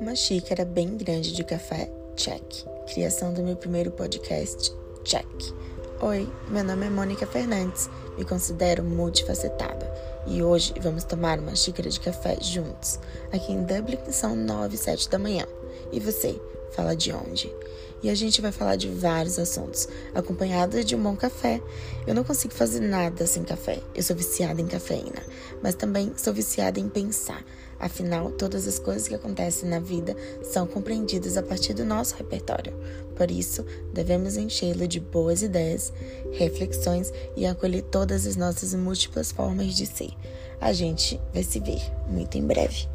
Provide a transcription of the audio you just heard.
Uma xícara bem grande de café, check. Criação do meu primeiro podcast, check. Oi, meu nome é Mônica Fernandes, me considero multifacetada e hoje vamos tomar uma xícara de café juntos. Aqui em Dublin são 9 e 7 da manhã. E você, fala de onde? E a gente vai falar de vários assuntos, acompanhada de um bom café. Eu não consigo fazer nada sem café. Eu sou viciada em cafeína, mas também sou viciada em pensar. Afinal, todas as coisas que acontecem na vida são compreendidas a partir do nosso repertório. Por isso, devemos enchê-lo de boas ideias, reflexões e acolher todas as nossas múltiplas formas de ser. A gente vai se ver muito em breve.